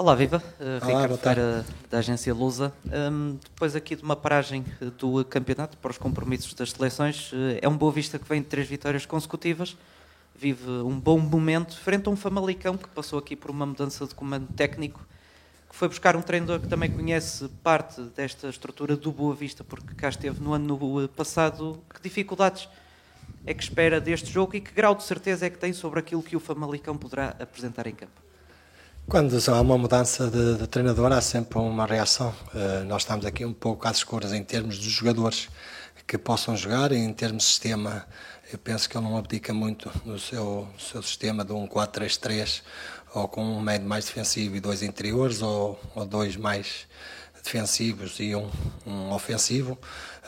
Olá, Viva. Uh, Olá, Ricardo Feira, da agência Lusa. Um, depois aqui de uma paragem do campeonato para os compromissos das seleções, é um Boa Vista que vem de três vitórias consecutivas, vive um bom momento, frente a um Famalicão que passou aqui por uma mudança de comando técnico, que foi buscar um treinador que também conhece parte desta estrutura do Boa Vista, porque cá esteve no ano passado. Que dificuldades é que espera deste jogo e que grau de certeza é que tem sobre aquilo que o Famalicão poderá apresentar em campo? Quando há uma mudança de, de treinador, há sempre uma reação. Uh, nós estamos aqui um pouco às escuras em termos dos jogadores que possam jogar, em termos de sistema, eu penso que ele não abdica muito no seu, seu sistema de um 4-3-3, ou com um médio mais defensivo e dois interiores, ou, ou dois mais defensivos e um, um ofensivo.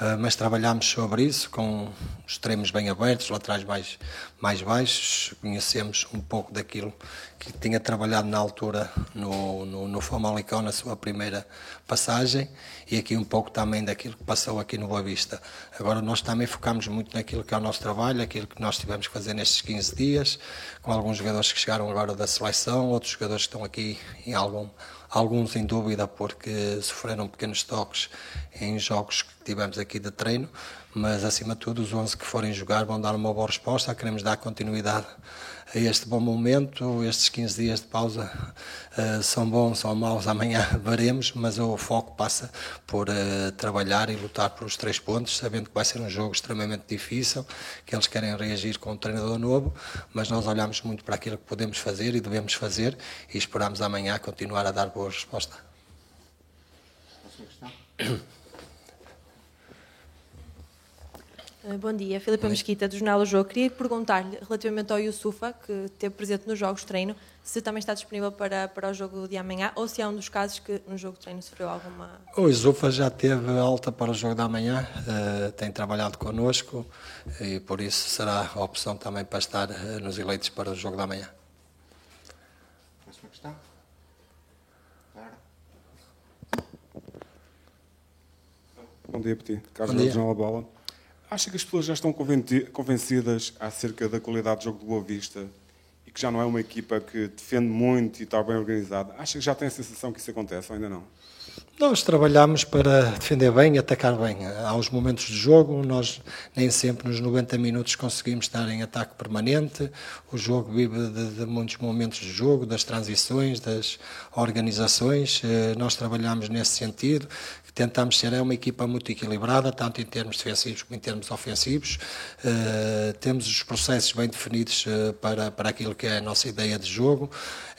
Ah, mas trabalhámos sobre isso com os extremos bem abertos, laterais mais, mais baixos, conhecemos um pouco daquilo que tinha trabalhado na altura no, no, no Famalicão, na sua primeira passagem, e aqui um pouco também daquilo que passou aqui no Boa Vista. Agora nós também focamos muito naquilo que é o nosso trabalho, aquilo que nós tivemos que fazer nestes 15 dias, com alguns jogadores que chegaram agora da seleção, outros jogadores que estão aqui em algum alguns em dúvida porque sofreram pequenos toques em jogos tivemos aqui de treino, mas acima de tudo os 11 que forem jogar vão dar uma boa resposta, queremos dar continuidade a este bom momento. Estes 15 dias de pausa uh, são bons, são maus, amanhã veremos, mas o foco passa por uh, trabalhar e lutar por os três pontos, sabendo que vai ser um jogo extremamente difícil, que eles querem reagir com um treinador novo, mas nós olhamos muito para aquilo que podemos fazer e devemos fazer e esperamos amanhã continuar a dar boa resposta. Próxima questão. Eh, bom dia, Filipe Mesquita, do Jornal O Jogo. Queria perguntar-lhe, relativamente ao Yusufa, que esteve presente nos jogos de treino, se também está disponível para, para o jogo de amanhã ou se é um dos casos que no jogo de treino sofreu alguma. O Yusufa já teve alta para o jogo de amanhã, uh, tem trabalhado connosco e por isso será a opção também para estar uh, nos eleitos para o jogo de amanhã. Próxima questão. Bom dia, Petit. Carlos Jornal Bola. Acha que as pessoas já estão convencidas acerca da qualidade do jogo do Boa Vista e que já não é uma equipa que defende muito e está bem organizada? Acha que já tem a sensação que isso acontece ou ainda não? Nós trabalhamos para defender bem e atacar bem. Há os momentos de jogo, nós nem sempre nos 90 minutos conseguimos estar em ataque permanente. O jogo vive de, de muitos momentos de jogo, das transições, das organizações. Eh, nós trabalhamos nesse sentido tentamos ser é uma equipa muito equilibrada, tanto em termos defensivos como em termos ofensivos. Uh, temos os processos bem definidos uh, para, para aquilo que é a nossa ideia de jogo.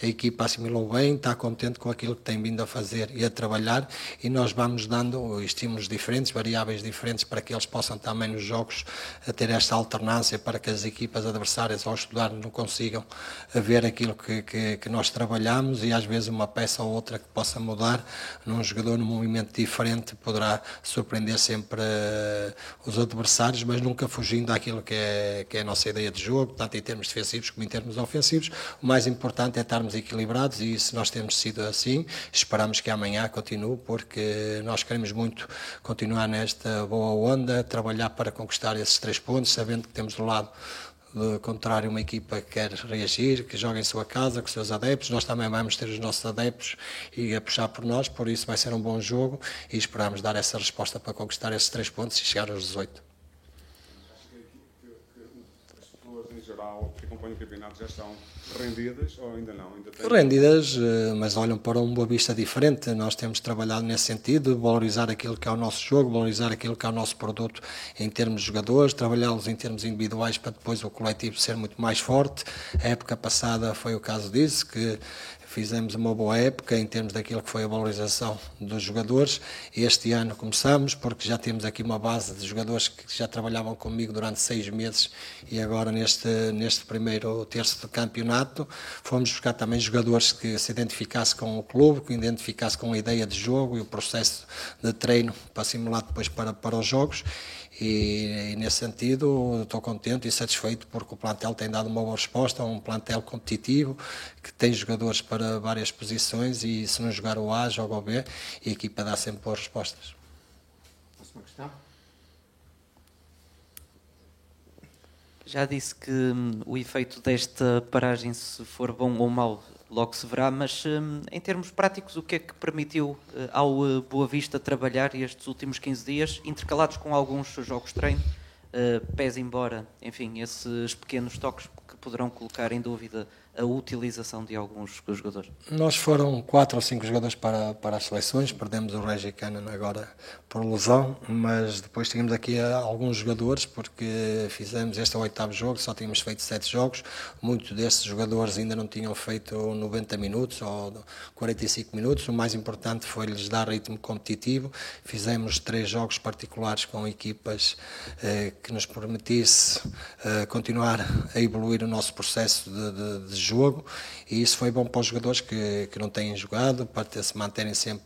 A equipa assimilou bem, está contente com aquilo que tem vindo a fazer e a trabalhar e nós vamos dando estímulos diferentes, variáveis diferentes para que eles possam também nos jogos eh, ter esta alternância para que as equipas adversárias ao estudar não consigam ver aquilo que, que, que nós trabalhamos e às vezes uma peça ou outra que possa mudar num jogador num movimento diferente frente poderá surpreender sempre uh, os adversários, mas nunca fugindo daquilo que é, que é a nossa ideia de jogo, tanto em termos defensivos como em termos ofensivos. O mais importante é estarmos equilibrados e se nós temos sido assim, esperamos que amanhã continue, porque nós queremos muito continuar nesta boa onda, trabalhar para conquistar esses três pontos, sabendo que temos do lado de contrário, uma equipa que quer reagir, que joga em sua casa, com os seus adeptos. Nós também vamos ter os nossos adeptos e a puxar por nós, por isso vai ser um bom jogo e esperamos dar essa resposta para conquistar esses três pontos e chegar aos 18. Acho que, que, que as pessoas em geral acompanham o campeonato já estão rendidas ou ainda não? Ainda tem... Rendidas, eh, mas olham para um Boa Vista diferente. Nós temos trabalhado nesse sentido, valorizar aquilo que é o nosso jogo, valorizar aquilo que é o nosso produto em termos de jogadores, trabalhá-los em termos individuais para depois o coletivo ser muito mais forte. A época passada foi o caso disso, que fizemos uma boa época em termos daquilo que foi a valorização dos jogadores. Este ano começamos, porque já temos aqui uma base de jogadores que já trabalhavam comigo durante seis meses e agora neste, neste primeiro terço de campeonato fomos buscar também jogadores que se identificassem com o clube, que identificassem com a ideia de jogo e o processo de treino para simular depois para, para os jogos e, e, nesse sentido estou contente e satisfeito porque o plantel tem dado uma boa resposta, um plantel competitivo que tem jogadores para várias posições e se não jogar o A, joga o B e a equipa dá sempre boas respostas. Próxima questão. Já disse que hum, o efeito desta paragem, se for bom ou mau, logo se verá, mas hum, em termos práticos, o que é que permitiu eh, ao eh, Boa Vista trabalhar estes últimos 15 dias, intercalados com alguns jogos de treino, pés embora, enfim, esses pequenos toques que poderão colocar em dúvida a utilização de alguns jogadores? Nós foram quatro ou cinco jogadores para, para as seleções, perdemos o Regi Cannon agora por lesão, mas depois tínhamos aqui alguns jogadores, porque fizemos este o oitavo jogo, só tínhamos feito sete jogos, muitos desses jogadores ainda não tinham feito 90 minutos ou 45 minutos, o mais importante foi lhes dar ritmo competitivo, fizemos três jogos particulares com equipas eh, que nos permitisse eh, continuar a evoluir nosso processo de, de, de jogo e isso foi bom para os jogadores que, que não têm jogado, para ter, se manterem sempre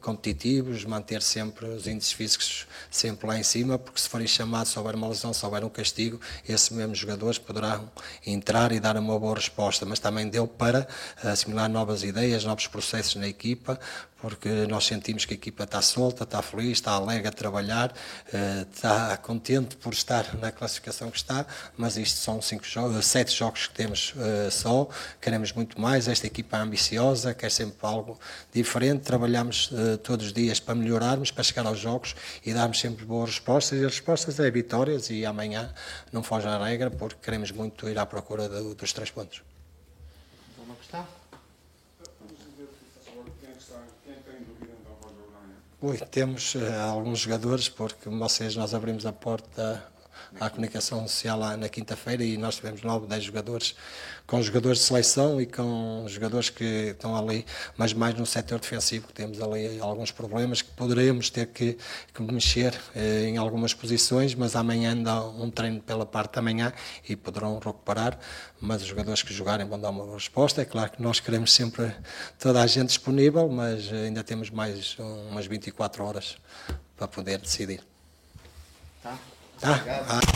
competitivos, manter sempre os índices físicos sempre lá em cima, porque se forem chamados, se houver uma lesão, se houver um castigo, esses mesmos jogadores poderão entrar e dar uma boa resposta, mas também deu para assimilar novas ideias, novos processos na equipa, porque nós sentimos que a equipa está solta, está feliz, está alegre a trabalhar, eh, está contente por estar na classificação que está, mas isto são cinco jogos, sete jogos que temos eh, só, queremos muito mais, esta equipa é ambiciosa, quer sempre algo diferente, trabalhamos eh, todos os dias para melhorarmos, para chegar aos jogos e darmos sempre boas respostas, e as respostas é vitórias e amanhã não foge à regra, porque queremos muito ir à procura dos três pontos. Uma questão? Ui, temos uh, alguns jogadores, porque vocês, nós abrimos a porta à comunicação social lá na quinta-feira e nós tivemos 9, 10 jogadores, com jogadores de seleção e com jogadores que estão ali, mas mais no setor defensivo, que temos ali alguns problemas que poderemos ter que, que mexer eh, em algumas posições, mas amanhã anda um treino pela parte da manhã e poderão recuperar, mas os jogadores que jogarem vão dar uma resposta. É claro que nós queremos sempre toda a gente disponível, mas ainda temos mais umas 24 horas para poder decidir. Tá? Tá? Ah.